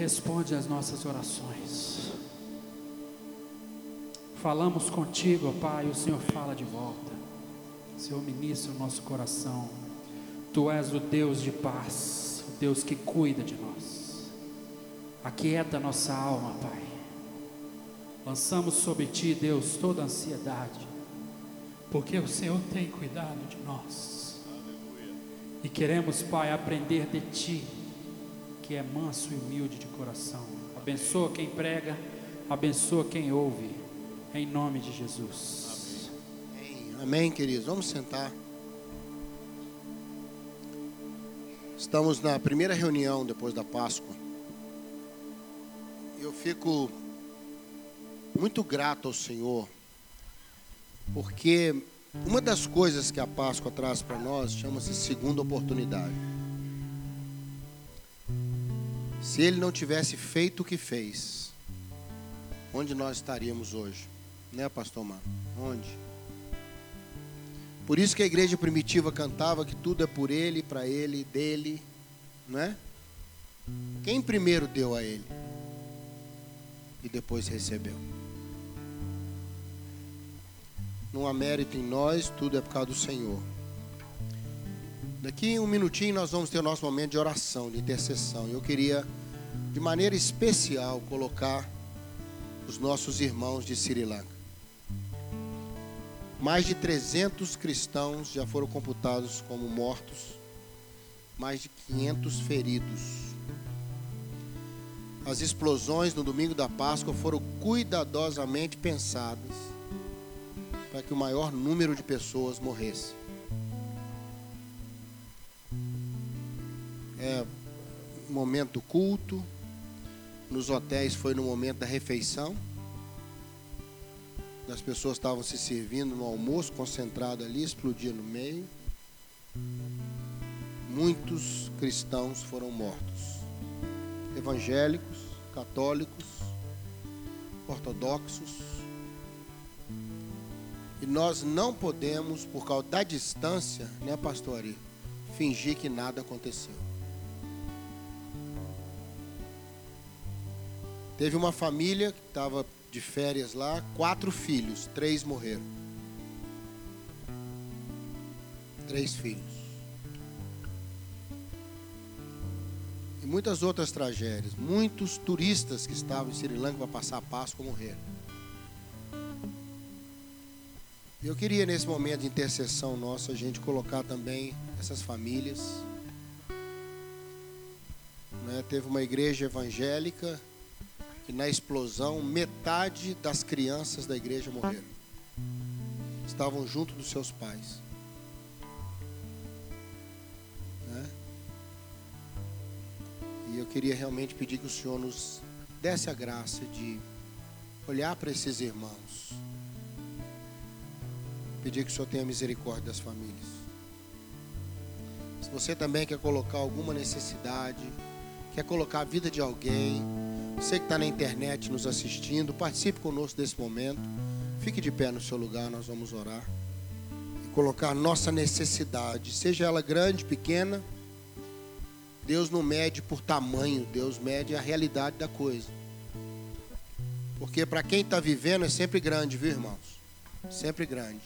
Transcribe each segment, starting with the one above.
responde às nossas orações. Falamos contigo, Pai, o Senhor fala de volta. Senhor ministra o nosso coração. Tu és o Deus de paz, o Deus que cuida de nós. Aquieta nossa alma, Pai. Lançamos sobre ti, Deus, toda ansiedade, porque o Senhor tem cuidado de nós. E queremos, Pai, aprender de ti, que é manso e humilde de coração. Abençoa quem prega, abençoa quem ouve em nome de Jesus. Amém, queridos. Vamos sentar. Estamos na primeira reunião depois da Páscoa. Eu fico muito grato ao Senhor, porque uma das coisas que a Páscoa traz para nós chama-se segunda oportunidade. Se ele não tivesse feito o que fez, onde nós estaríamos hoje? Né, pastor Mar? Onde? Por isso que a igreja primitiva cantava que tudo é por ele, para ele, dele, não é? Quem primeiro deu a ele e depois recebeu? Não há mérito em nós, tudo é por causa do Senhor. Daqui um minutinho nós vamos ter o nosso momento de oração, de intercessão. Eu queria, de maneira especial, colocar os nossos irmãos de Sri Lanka. Mais de 300 cristãos já foram computados como mortos, mais de 500 feridos. As explosões no domingo da Páscoa foram cuidadosamente pensadas para que o maior número de pessoas morresse. É momento culto, nos hotéis foi no momento da refeição as pessoas estavam se servindo no almoço, concentrado ali, explodia no meio. Muitos cristãos foram mortos. Evangélicos, católicos, ortodoxos. E nós não podemos, por causa da distância, né, pastor fingir que nada aconteceu. Teve uma família que estava de férias lá, quatro filhos, três morreram. Três filhos. E muitas outras tragédias. Muitos turistas que estavam em Sri Lanka para passar a Páscoa morreram. Eu queria nesse momento de intercessão nossa a gente colocar também essas famílias. Né? Teve uma igreja evangélica que na explosão metade das crianças da igreja morreram. Estavam junto dos seus pais. Né? E eu queria realmente pedir que o Senhor nos desse a graça de olhar para esses irmãos. Pedir que o Senhor tenha misericórdia das famílias. Se você também quer colocar alguma necessidade, quer colocar a vida de alguém, você que está na internet nos assistindo, participe conosco desse momento. Fique de pé no seu lugar, nós vamos orar. E colocar nossa necessidade, seja ela grande, pequena. Deus não mede por tamanho, Deus mede a realidade da coisa. Porque para quem está vivendo é sempre grande, viu irmãos? Sempre grande.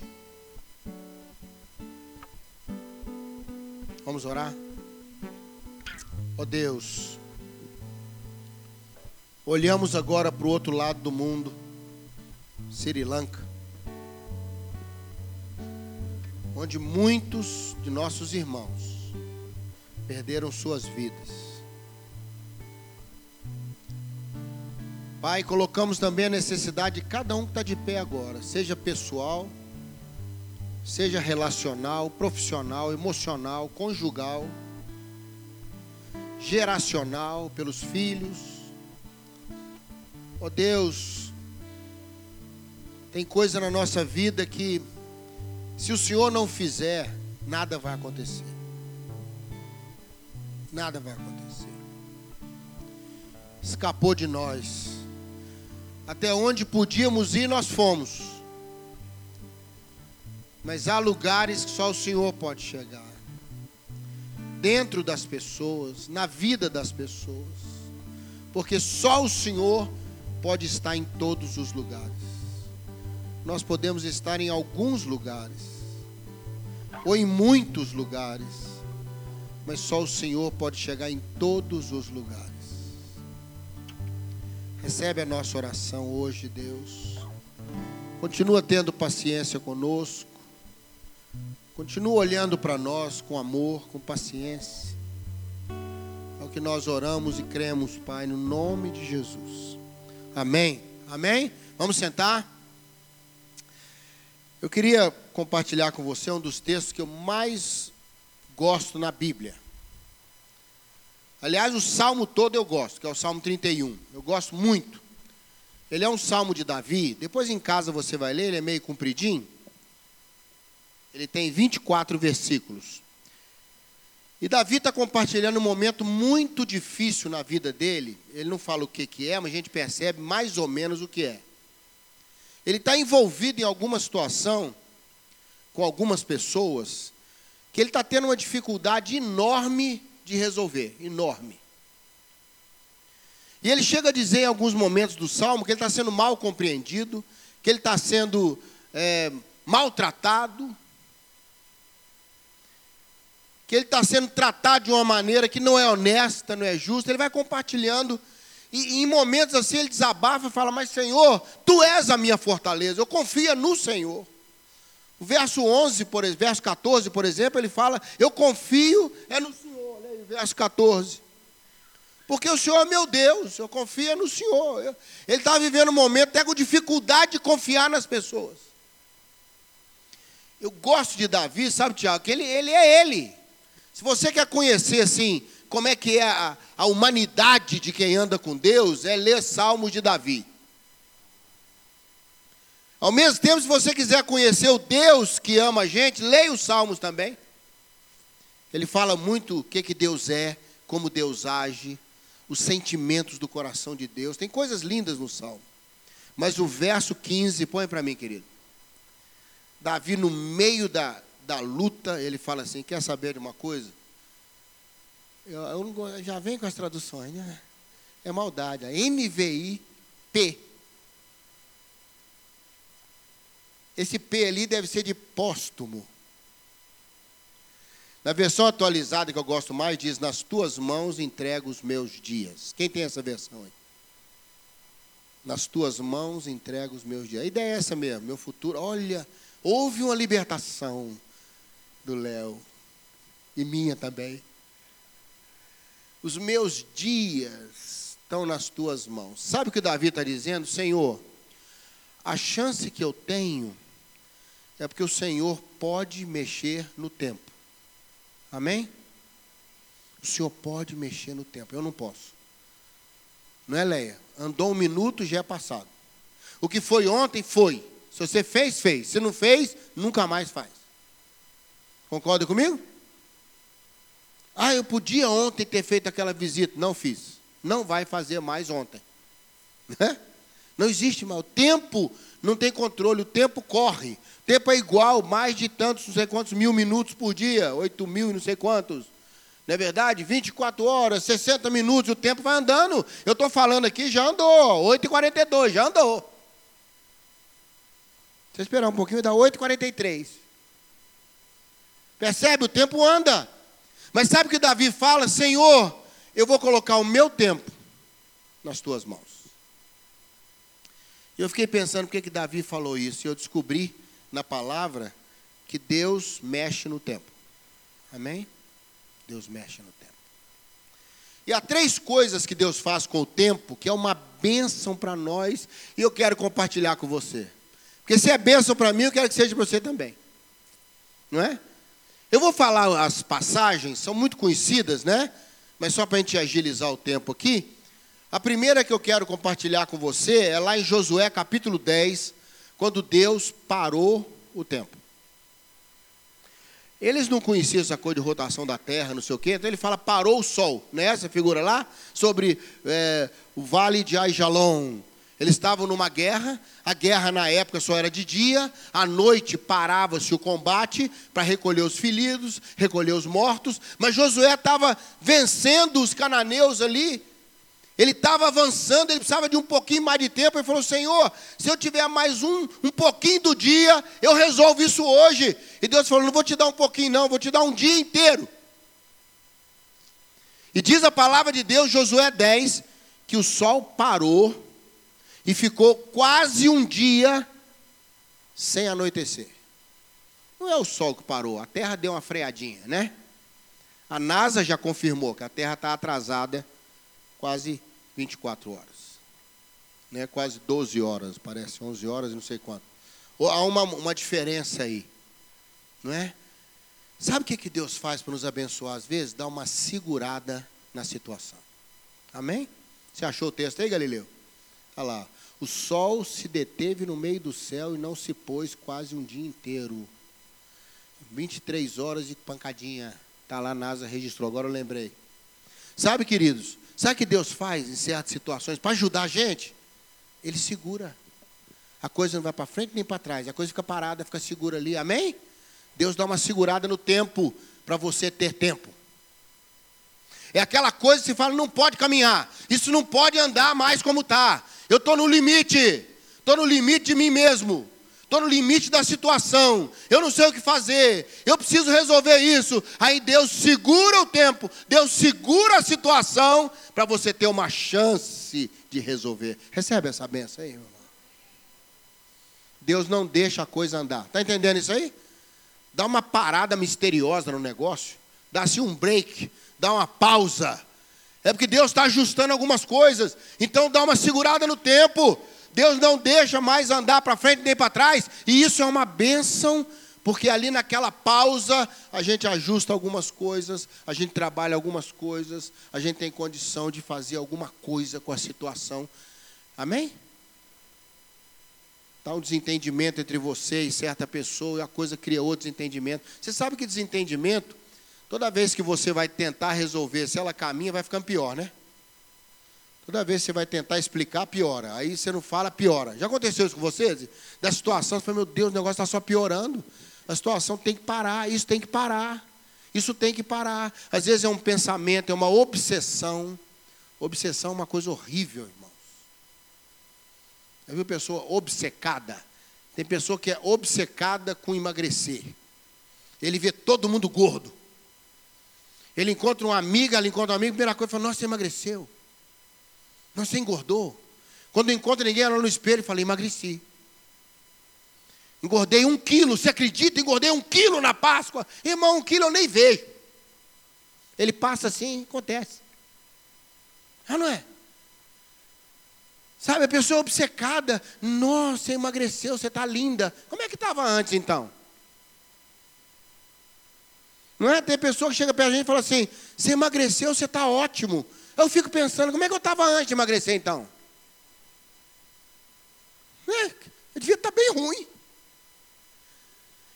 Vamos orar? Ó oh Deus, Olhamos agora para o outro lado do mundo, Sri Lanka, onde muitos de nossos irmãos perderam suas vidas. Pai, colocamos também a necessidade de cada um que está de pé agora, seja pessoal, seja relacional, profissional, emocional, conjugal, geracional, pelos filhos, Ó oh Deus, tem coisa na nossa vida que, se o Senhor não fizer, nada vai acontecer. Nada vai acontecer. Escapou de nós. Até onde podíamos ir, nós fomos. Mas há lugares que só o Senhor pode chegar. Dentro das pessoas, na vida das pessoas porque só o Senhor pode estar em todos os lugares. Nós podemos estar em alguns lugares, ou em muitos lugares, mas só o Senhor pode chegar em todos os lugares. Recebe a nossa oração hoje, Deus. Continua tendo paciência conosco. Continua olhando para nós com amor, com paciência. É o que nós oramos e cremos, Pai, no nome de Jesus. Amém. Amém? Vamos sentar? Eu queria compartilhar com você um dos textos que eu mais gosto na Bíblia. Aliás, o salmo todo eu gosto, que é o Salmo 31. Eu gosto muito. Ele é um salmo de Davi. Depois em casa você vai ler, ele é meio compridinho. Ele tem 24 versículos. E Davi está compartilhando um momento muito difícil na vida dele. Ele não fala o que, que é, mas a gente percebe mais ou menos o que é. Ele está envolvido em alguma situação com algumas pessoas que ele está tendo uma dificuldade enorme de resolver enorme. E ele chega a dizer em alguns momentos do salmo que ele está sendo mal compreendido, que ele está sendo é, maltratado, que ele está sendo tratado de uma maneira que não é honesta, não é justa. Ele vai compartilhando. E, em momentos assim ele desabafa e fala: Mas Senhor, tu és a minha fortaleza, eu confio no Senhor. O verso 11, por, verso 14, por exemplo, ele fala: Eu confio é no Senhor verso 14. Porque o Senhor é meu Deus, eu confio no Senhor. Ele está vivendo um momento até com dificuldade de confiar nas pessoas. Eu gosto de Davi, sabe, Tiago, que ele, ele é ele. Se você quer conhecer, assim, como é que é a, a humanidade de quem anda com Deus, é ler Salmos de Davi. Ao mesmo tempo, se você quiser conhecer o Deus que ama a gente, leia os Salmos também. Ele fala muito o que, que Deus é, como Deus age, os sentimentos do coração de Deus. Tem coisas lindas no Salmo. Mas o verso 15, põe para mim, querido. Davi, no meio da, da luta, ele fala assim: Quer saber de uma coisa? Eu, eu já vem com as traduções, né? É maldade. A NVI-P. Esse P ali deve ser de póstumo. Na versão atualizada que eu gosto mais, diz: Nas tuas mãos entrego os meus dias. Quem tem essa versão aí? Nas tuas mãos entrego os meus dias. A ideia é essa mesmo, meu futuro. Olha, houve uma libertação do Léo. E minha também. Os meus dias estão nas tuas mãos. Sabe o que Davi está dizendo? Senhor, a chance que eu tenho é porque o Senhor pode mexer no tempo. Amém? O Senhor pode mexer no tempo, eu não posso. Não é, Leia? Andou um minuto, já é passado. O que foi ontem, foi. Se você fez, fez. Se não fez, nunca mais faz. Concorda comigo? Ah, eu podia ontem ter feito aquela visita. Não fiz. Não vai fazer mais ontem. Né? Não existe mais. O tempo não tem controle, o tempo corre. O tempo é igual, mais de tantos, não sei quantos mil minutos por dia, 8 mil e não sei quantos. Não é verdade? 24 horas, 60 minutos, o tempo vai andando. Eu estou falando aqui, já andou, 8h42, já andou. Você esperar um pouquinho, dá 8h43. Percebe? O tempo anda. Mas sabe o que Davi fala? Senhor, eu vou colocar o meu tempo nas tuas mãos. Eu fiquei pensando por que, que Davi falou isso. E eu descobri na palavra que Deus mexe no tempo. Amém? Deus mexe no tempo. E há três coisas que Deus faz com o tempo, que é uma bênção para nós, e eu quero compartilhar com você. Porque se é bênção para mim, eu quero que seja para você também. Não é? Eu vou falar as passagens, são muito conhecidas, né? Mas só para a gente agilizar o tempo aqui. A primeira que eu quero compartilhar com você é lá em Josué capítulo 10, quando Deus parou o tempo. Eles não conheciam essa coisa de rotação da Terra, não sei o quê, então ele fala parou o sol, né? Essa figura lá, sobre é, o vale de Aijalon. Eles estavam numa guerra, a guerra na época só era de dia, à noite parava-se o combate para recolher os feridos, recolher os mortos, mas Josué estava vencendo os cananeus ali, Ele estava avançando, ele precisava de um pouquinho mais de tempo. Ele falou: Senhor, se eu tiver mais um, um pouquinho do dia, eu resolvo isso hoje. E Deus falou: Não vou te dar um pouquinho, não, vou te dar um dia inteiro. E diz a palavra de Deus, Josué 10, que o sol parou e ficou quase um dia sem anoitecer. Não é o sol que parou, a terra deu uma freadinha, né? A NASA já confirmou que a terra está atrasada quase 24 horas. Né? Quase 12 horas, parece, 11 horas e não sei quanto. Há uma, uma diferença aí, não é? Sabe o que, que Deus faz para nos abençoar às vezes? Dá uma segurada na situação. Amém? Você achou o texto aí, Galileu? Olha lá. O sol se deteve no meio do céu e não se pôs quase um dia inteiro. 23 horas de pancadinha. Está lá, a NASA registrou. Agora eu lembrei. Sabe, queridos? Sabe o que Deus faz em certas situações para ajudar a gente? Ele segura. A coisa não vai para frente nem para trás. A coisa fica parada, fica segura ali. Amém? Deus dá uma segurada no tempo para você ter tempo. É aquela coisa que se fala, não pode caminhar. Isso não pode andar mais como está. Eu estou no limite. Estou no limite de mim mesmo. Estou no limite da situação. Eu não sei o que fazer. Eu preciso resolver isso. Aí Deus segura o tempo. Deus segura a situação para você ter uma chance de resolver. Recebe essa benção aí, irmão. Deus não deixa a coisa andar. Está entendendo isso aí? Dá uma parada misteriosa no negócio. Dá-se um break dá uma pausa. É porque Deus está ajustando algumas coisas. Então dá uma segurada no tempo. Deus não deixa mais andar para frente nem para trás. E isso é uma bênção, porque ali naquela pausa a gente ajusta algumas coisas, a gente trabalha algumas coisas, a gente tem condição de fazer alguma coisa com a situação. Amém? Está um desentendimento entre você e certa pessoa, e a coisa cria outro desentendimento. Você sabe que desentendimento Toda vez que você vai tentar resolver, se ela caminha, vai ficando pior, né? Toda vez que você vai tentar explicar, piora. Aí você não fala, piora. Já aconteceu isso com você? Da situação, você fala, meu Deus, o negócio está só piorando. A situação tem que parar, isso tem que parar. Isso tem que parar. Às vezes é um pensamento, é uma obsessão. Obsessão é uma coisa horrível, irmãos. Já viu pessoa obcecada? Tem pessoa que é obcecada com emagrecer. Ele vê todo mundo gordo. Ele encontra uma amiga, ela encontra um amigo, primeira coisa, fala, nossa, você emagreceu. Nossa, você engordou. Quando encontra ninguém, ela no espelho e fala, emagreci. Engordei um quilo, você acredita? Engordei um quilo na Páscoa. Irmão, um quilo eu nem vejo. Ele passa assim, acontece. Ah, não é? Sabe, a pessoa obcecada, nossa, você emagreceu, você está linda. Como é que estava antes então? Não é? Tem pessoa que chega perto da gente e fala assim: você emagreceu, você está ótimo. Eu fico pensando, como é que eu estava antes de emagrecer então? É, eu devia estar tá bem ruim.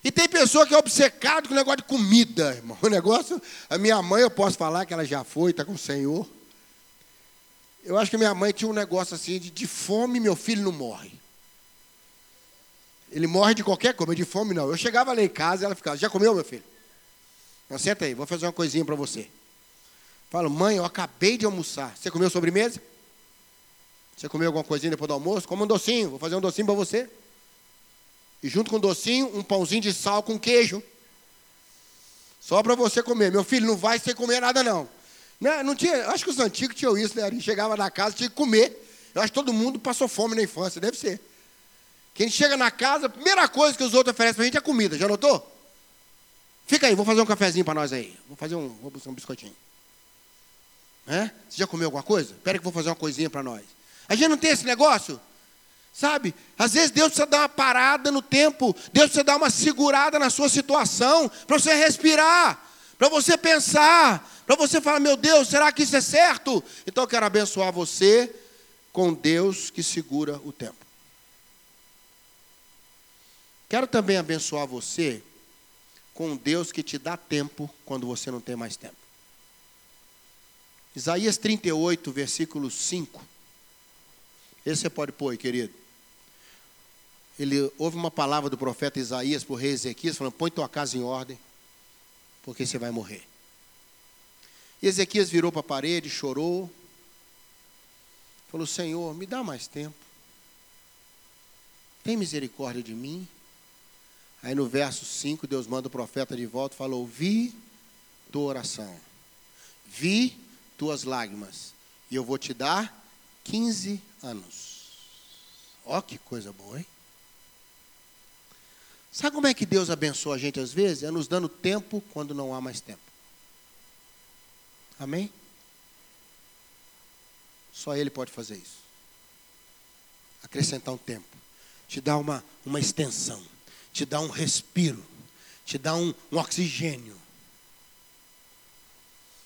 E tem pessoa que é obcecado com o negócio de comida, irmão. O negócio, a minha mãe, eu posso falar que ela já foi, está com o Senhor. Eu acho que minha mãe tinha um negócio assim de, de fome, meu filho não morre. Ele morre de qualquer coisa, de fome não. Eu chegava lá em casa e ela ficava, já comeu, meu filho? Não, senta aí, vou fazer uma coisinha para você. Falo, mãe, eu acabei de almoçar. Você comeu sobremesa? Você comeu alguma coisinha depois do almoço? Come um docinho, vou fazer um docinho para você. E junto com o docinho, um pãozinho de sal com queijo. Só para você comer. Meu filho, não vai sem comer nada, não. Não, não tinha, acho que os antigos tinham isso, né? Ele chegava na casa, tinha que comer. Eu acho que todo mundo passou fome na infância, deve ser. Quem chega na casa, a primeira coisa que os outros oferecem para a gente é comida, já notou? Fica aí, vou fazer um cafezinho para nós aí. Vou fazer um, vou buscar um biscoitinho. É? Você já comeu alguma coisa? Espera que vou fazer uma coisinha para nós. A gente não tem esse negócio? Sabe? Às vezes Deus precisa dar uma parada no tempo, Deus precisa dar uma segurada na sua situação, para você respirar, para você pensar, para você falar: meu Deus, será que isso é certo? Então eu quero abençoar você com Deus que segura o tempo. Quero também abençoar você com Deus que te dá tempo quando você não tem mais tempo. Isaías 38, versículo 5. Esse você pode pôr, querido. Ele houve uma palavra do profeta Isaías para o rei Ezequias, falando: põe tua casa em ordem, porque você vai morrer. E Ezequias virou para a parede, chorou. Falou: Senhor, me dá mais tempo. Tem misericórdia de mim. Aí no verso 5, Deus manda o profeta de volta e falou: Vi tua oração, vi tuas lágrimas, e eu vou te dar 15 anos. Ó, que coisa boa, hein? Sabe como é que Deus abençoa a gente às vezes? É nos dando tempo quando não há mais tempo. Amém? Só Ele pode fazer isso. Acrescentar um tempo. Te dar uma, uma extensão. Te dar um respiro. Te dar um, um oxigênio.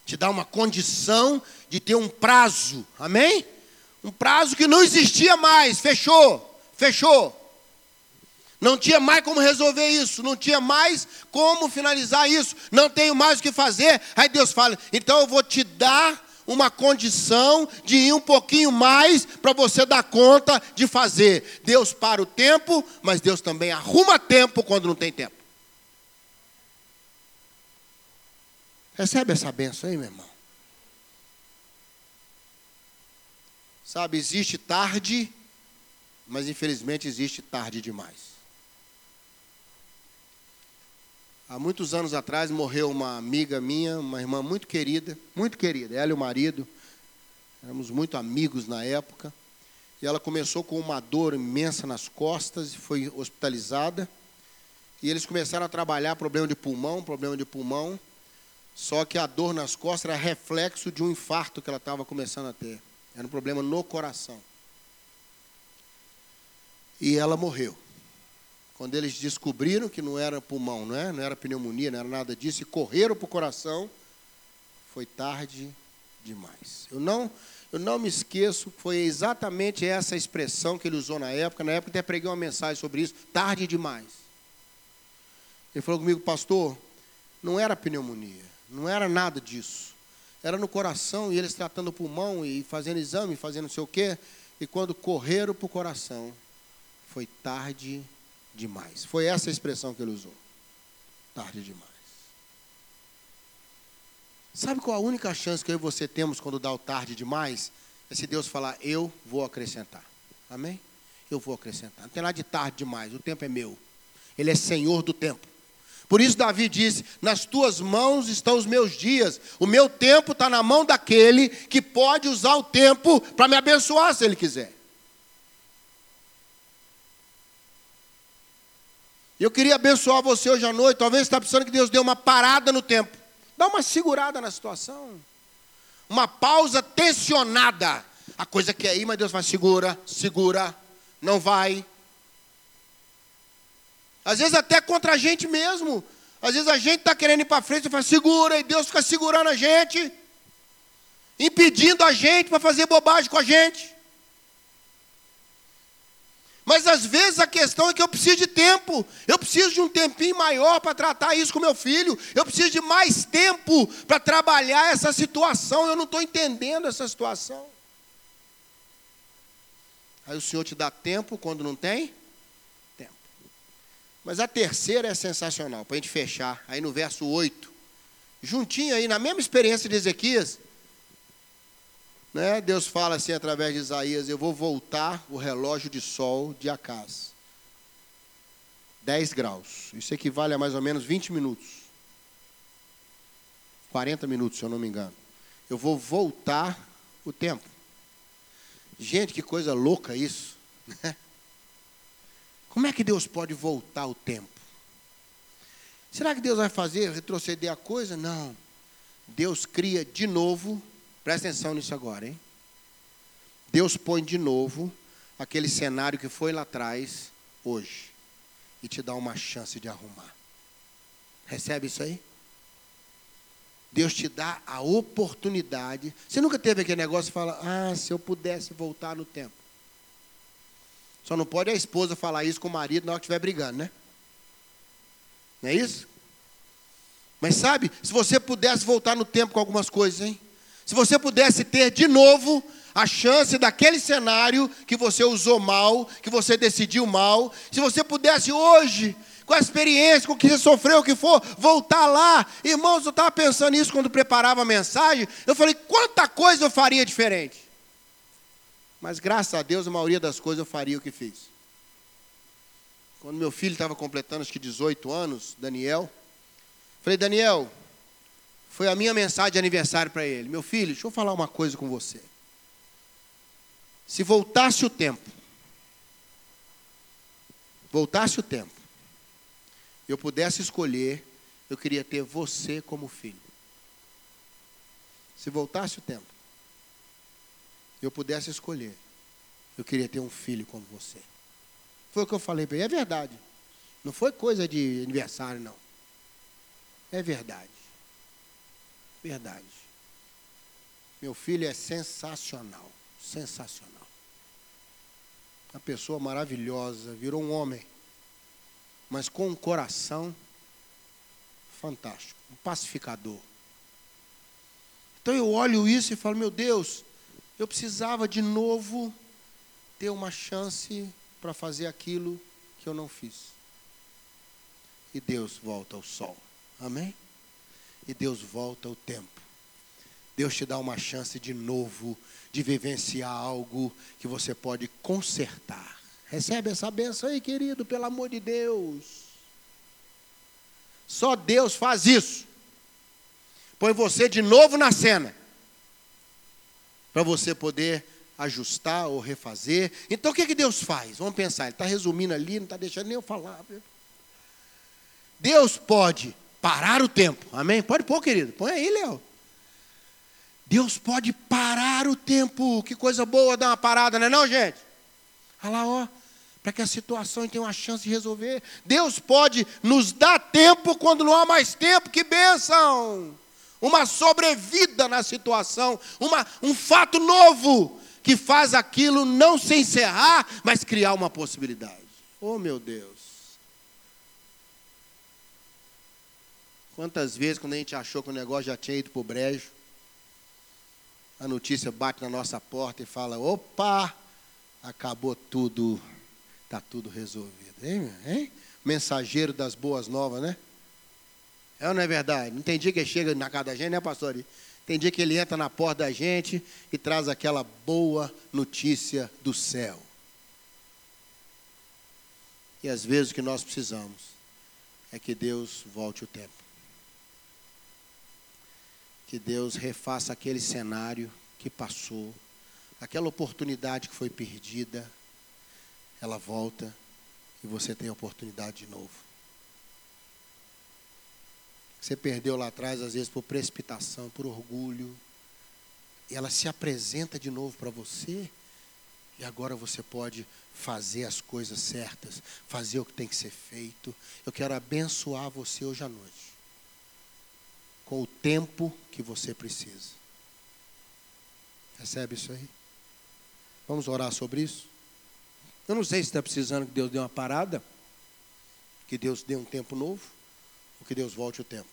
Te dar uma condição de ter um prazo. Amém? Um prazo que não existia mais. Fechou. Fechou. Não tinha mais como resolver isso, não tinha mais como finalizar isso, não tenho mais o que fazer. Aí Deus fala: então eu vou te dar uma condição de ir um pouquinho mais para você dar conta de fazer. Deus para o tempo, mas Deus também arruma tempo quando não tem tempo. Recebe essa benção aí, meu irmão. Sabe, existe tarde, mas infelizmente existe tarde demais. Há muitos anos atrás morreu uma amiga minha, uma irmã muito querida, muito querida, ela e o marido. Éramos muito amigos na época. E ela começou com uma dor imensa nas costas e foi hospitalizada. E eles começaram a trabalhar problema de pulmão, problema de pulmão. Só que a dor nas costas era reflexo de um infarto que ela estava começando a ter. Era um problema no coração. E ela morreu. Quando eles descobriram que não era pulmão, não, é? não era pneumonia, não era nada disso, e correram para o coração, foi tarde demais. Eu não, eu não me esqueço, foi exatamente essa expressão que ele usou na época. Na época até preguei uma mensagem sobre isso, tarde demais. Ele falou comigo, pastor, não era pneumonia, não era nada disso. Era no coração, e eles tratando o pulmão e fazendo exame, fazendo não sei o quê. E quando correram para o coração, foi tarde demais demais. Foi essa a expressão que ele usou. Tarde demais. Sabe qual a única chance que eu e você temos quando dá o tarde demais? É se Deus falar, eu vou acrescentar. Amém? Eu vou acrescentar. Não tem nada de tarde demais, o tempo é meu. Ele é Senhor do tempo. Por isso Davi disse: Nas tuas mãos estão os meus dias. O meu tempo está na mão daquele que pode usar o tempo para me abençoar se ele quiser. Eu queria abençoar você hoje à noite. Talvez você está precisando que Deus dê uma parada no tempo. Dá uma segurada na situação. Uma pausa tensionada. A coisa que é aí, mas Deus fala: segura, segura, não vai. Às vezes até contra a gente mesmo. Às vezes a gente está querendo ir para frente e fala, segura, e Deus fica segurando a gente, impedindo a gente para fazer bobagem com a gente. Mas às vezes a questão é que eu preciso de tempo. Eu preciso de um tempinho maior para tratar isso com meu filho. Eu preciso de mais tempo para trabalhar essa situação. Eu não estou entendendo essa situação. Aí o Senhor te dá tempo quando não tem? Tempo. Mas a terceira é sensacional, para a gente fechar. Aí no verso 8. Juntinho aí, na mesma experiência de Ezequias, né? Deus fala assim através de Isaías: Eu vou voltar o relógio de sol de Acas. 10 graus. Isso equivale a mais ou menos 20 minutos. 40 minutos, se eu não me engano. Eu vou voltar o tempo. Gente, que coisa louca isso. Né? Como é que Deus pode voltar o tempo? Será que Deus vai fazer retroceder a coisa? Não. Deus cria de novo Presta atenção nisso agora, hein? Deus põe de novo aquele cenário que foi lá atrás, hoje, e te dá uma chance de arrumar. Recebe isso aí? Deus te dá a oportunidade. Você nunca teve aquele negócio e fala, ah, se eu pudesse voltar no tempo. Só não pode a esposa falar isso com o marido na hora que estiver brigando, né? Não é isso? Mas sabe, se você pudesse voltar no tempo com algumas coisas, hein? Se você pudesse ter de novo a chance daquele cenário que você usou mal, que você decidiu mal, se você pudesse hoje, com a experiência, com o que você sofreu, o que for, voltar lá. Irmãos, eu estava pensando nisso quando preparava a mensagem. Eu falei, quanta coisa eu faria diferente? Mas graças a Deus, a maioria das coisas eu faria o que fiz. Quando meu filho estava completando acho que 18 anos, Daniel, falei, Daniel, foi a minha mensagem de aniversário para ele. Meu filho, deixa eu falar uma coisa com você. Se voltasse o tempo, voltasse o tempo, eu pudesse escolher, eu queria ter você como filho. Se voltasse o tempo, eu pudesse escolher, eu queria ter um filho como você. Foi o que eu falei para ele, é verdade. Não foi coisa de aniversário, não. É verdade. Verdade. Meu filho é sensacional. Sensacional. Uma pessoa maravilhosa, virou um homem. Mas com um coração fantástico. Um pacificador. Então eu olho isso e falo, meu Deus, eu precisava de novo ter uma chance para fazer aquilo que eu não fiz. E Deus volta ao sol. Amém? E Deus volta ao tempo. Deus te dá uma chance de novo de vivenciar algo que você pode consertar. Recebe essa benção aí, querido, pelo amor de Deus. Só Deus faz isso. Põe você de novo na cena. Para você poder ajustar ou refazer. Então o que, que Deus faz? Vamos pensar, Ele está resumindo ali, não está deixando nem eu falar. Deus pode parar o tempo. Amém? Pode pôr, querido. Põe aí, Léo. Deus pode parar o tempo. Que coisa boa dar uma parada, não é não, gente? Olha lá, ó. Para que a situação tenha uma chance de resolver. Deus pode nos dar tempo quando não há mais tempo. Que bênção! Uma sobrevida na situação. Uma, um fato novo que faz aquilo não se encerrar, mas criar uma possibilidade. Oh, meu Deus. Quantas vezes, quando a gente achou que o negócio já tinha ido para o brejo, a notícia bate na nossa porta e fala: opa, acabou tudo, está tudo resolvido. Hein, hein? Mensageiro das boas novas, né? É ou não é verdade? Não tem dia que chega na casa da gente, né, pastor? Tem dia que ele entra na porta da gente e traz aquela boa notícia do céu. E às vezes o que nós precisamos é que Deus volte o tempo que Deus refaça aquele cenário que passou, aquela oportunidade que foi perdida, ela volta e você tem a oportunidade de novo. Você perdeu lá atrás, às vezes por precipitação, por orgulho, e ela se apresenta de novo para você, e agora você pode fazer as coisas certas, fazer o que tem que ser feito. Eu quero abençoar você hoje à noite com o tempo que você precisa. Recebe isso aí? Vamos orar sobre isso? Eu não sei se está precisando que Deus dê uma parada, que Deus dê um tempo novo, ou que Deus volte o tempo.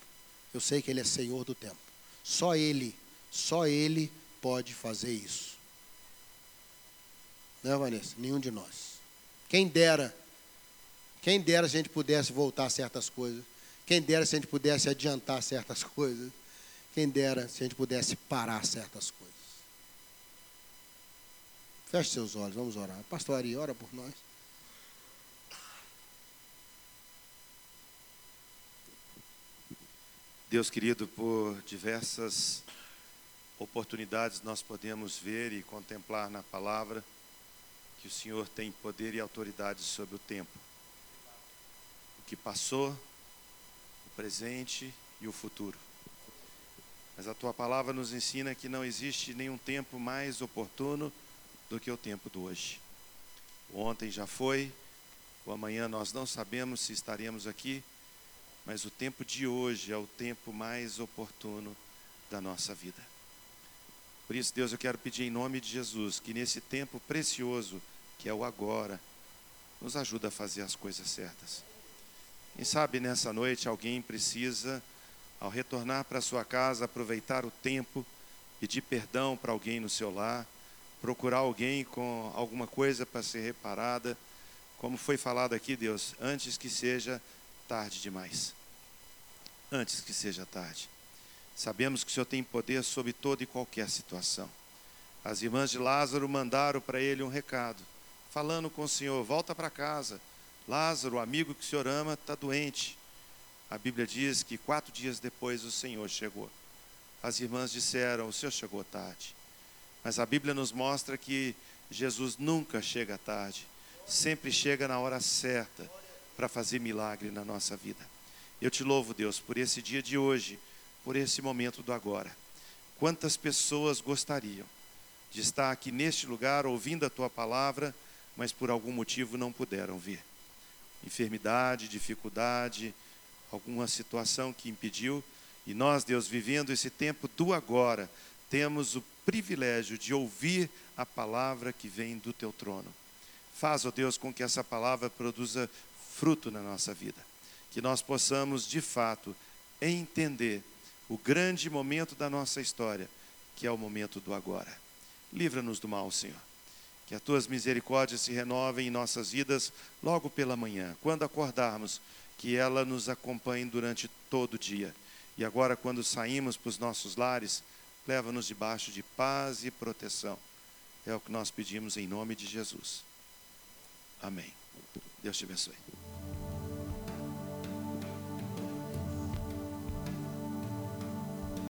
Eu sei que Ele é Senhor do tempo. Só Ele, só Ele pode fazer isso. Não é, Vanessa? Nenhum de nós. Quem dera, quem dera se a gente pudesse voltar certas coisas. Quem dera se a gente pudesse adiantar certas coisas. Quem dera se a gente pudesse parar certas coisas. Feche seus olhos, vamos orar. Pastor Ari, ora por nós. Deus querido, por diversas oportunidades nós podemos ver e contemplar na palavra que o Senhor tem poder e autoridade sobre o tempo. O que passou, presente e o futuro. Mas a tua palavra nos ensina que não existe nenhum tempo mais oportuno do que o tempo do hoje. O ontem já foi, o amanhã nós não sabemos se estaremos aqui, mas o tempo de hoje é o tempo mais oportuno da nossa vida. Por isso, Deus, eu quero pedir em nome de Jesus que nesse tempo precioso, que é o agora, nos ajuda a fazer as coisas certas. Quem sabe nessa noite alguém precisa, ao retornar para sua casa, aproveitar o tempo, pedir perdão para alguém no seu lar, procurar alguém com alguma coisa para ser reparada, como foi falado aqui, Deus, antes que seja tarde demais. Antes que seja tarde. Sabemos que o Senhor tem poder sobre toda e qualquer situação. As irmãs de Lázaro mandaram para ele um recado, falando com o Senhor: volta para casa. Lázaro, o amigo que o Senhor ama, está doente. A Bíblia diz que quatro dias depois o Senhor chegou. As irmãs disseram: O Senhor chegou tarde. Mas a Bíblia nos mostra que Jesus nunca chega tarde, sempre chega na hora certa para fazer milagre na nossa vida. Eu te louvo, Deus, por esse dia de hoje, por esse momento do agora. Quantas pessoas gostariam de estar aqui neste lugar ouvindo a tua palavra, mas por algum motivo não puderam vir? Enfermidade, dificuldade, alguma situação que impediu, e nós, Deus, vivendo esse tempo do agora, temos o privilégio de ouvir a palavra que vem do teu trono. Faz, ó Deus, com que essa palavra produza fruto na nossa vida. Que nós possamos, de fato, entender o grande momento da nossa história, que é o momento do agora. Livra-nos do mal, Senhor. Que as tuas misericórdias se renovem em nossas vidas logo pela manhã, quando acordarmos, que ela nos acompanhe durante todo o dia. E agora, quando saímos para os nossos lares, leva-nos debaixo de paz e proteção. É o que nós pedimos em nome de Jesus. Amém. Deus te abençoe.